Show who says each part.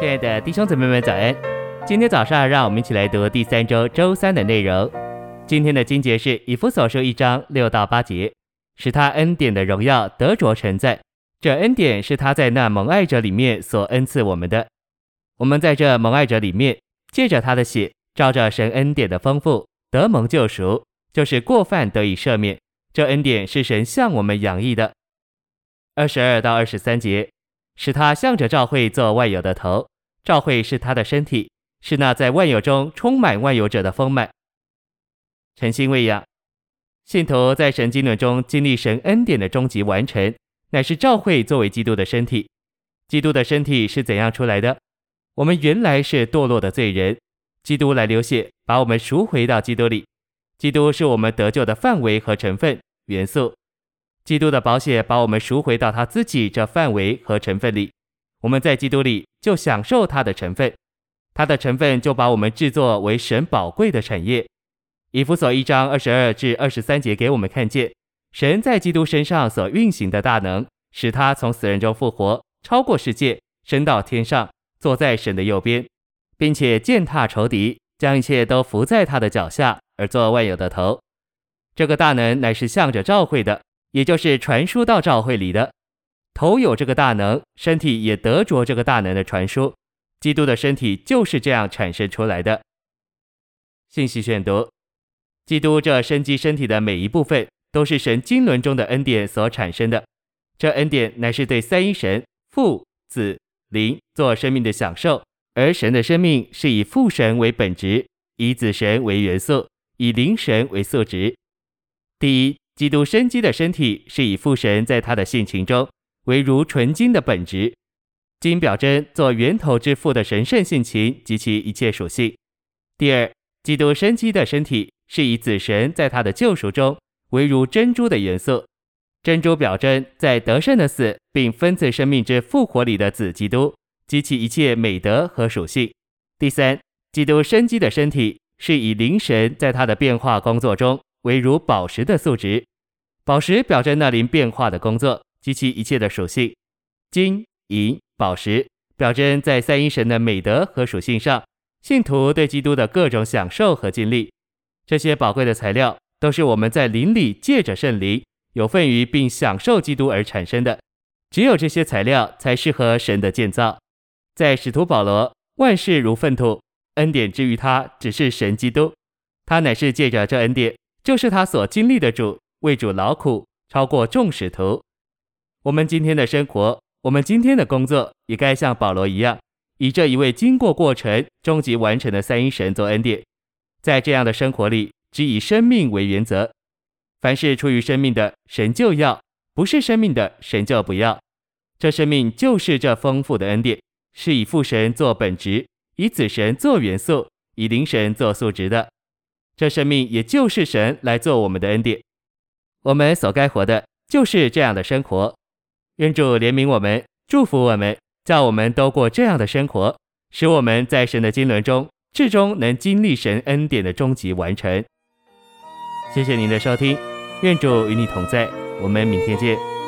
Speaker 1: 亲爱的弟兄姊妹们，早安！今天早上，让我们一起来读第三周周三的内容。今天的经节是以弗所书一章六到八节，使他恩典的荣耀得着存在。这恩典是他在那蒙爱者里面所恩赐我们的。我们在这蒙爱者里面，借着他的血，照着神恩典的丰富，得蒙救赎，就是过犯得以赦免。这恩典是神向我们洋溢的。二十二到二十三节。使他向着教会做万有的头，教会是他的身体，是那在万有中充满万有者的丰满。诚心喂养，信徒在神经纶中经历神恩典的终极完成，乃是教会作为基督的身体。基督的身体是怎样出来的？我们原来是堕落的罪人，基督来流血，把我们赎回到基督里。基督是我们得救的范围和成分元素。基督的宝血把我们赎回到他自己这范围和成分里，我们在基督里就享受他的成分，他的成分就把我们制作为神宝贵的产业。以弗所一章二十二至二十三节给我们看见，神在基督身上所运行的大能，使他从死人中复活，超过世界，升到天上，坐在神的右边，并且践踏仇敌，将一切都伏在他的脚下，而做万有的头。这个大能乃是向着教会的。也就是传输到教会里的，头有这个大能，身体也得着这个大能的传输。基督的身体就是这样产生出来的。信息选读：基督这生机身体的每一部分，都是神经纶中的恩典所产生的。这恩典乃是对三一神父、子、灵做生命的享受，而神的生命是以父神为本质，以子神为元素，以灵神为色质。第一。基督生机的身体是以父神在他的性情中为如纯金的本质，金表征做源头之父的神圣性情及其一切属性。第二，基督生机的身体是以子神在他的救赎中为如珍珠的元素，珍珠表征在得胜的死并分赐生命之复活里的子基督及其一切美德和属性。第三，基督生机的身体是以灵神在他的变化工作中为如宝石的素质。宝石表征那灵变化的工作及其一切的属性，金银宝石表征在三一神的美德和属性上，信徒对基督的各种享受和经历。这些宝贵的材料都是我们在灵里借着圣灵有份于并享受基督而产生的。只有这些材料才适合神的建造。在使徒保罗，万事如粪土，恩典之于他只是神基督，他乃是借着这恩典，就是他所经历的主。为主劳苦，超过众使徒。我们今天的生活，我们今天的工作，也该像保罗一样，以这一位经过过程、终极完成的三一神做恩典。在这样的生活里，只以生命为原则。凡是出于生命的，神就要；不是生命的，神就不要。这生命就是这丰富的恩典，是以父神做本质，以子神做元素，以灵神做素质的。这生命也就是神来做我们的恩典。我们所该活的就是这样的生活，愿主怜悯我们，祝福我们，叫我们都过这样的生活，使我们在神的经纶中，至终能经历神恩典的终极完成。谢谢您的收听，愿主与你同在，我们明天见。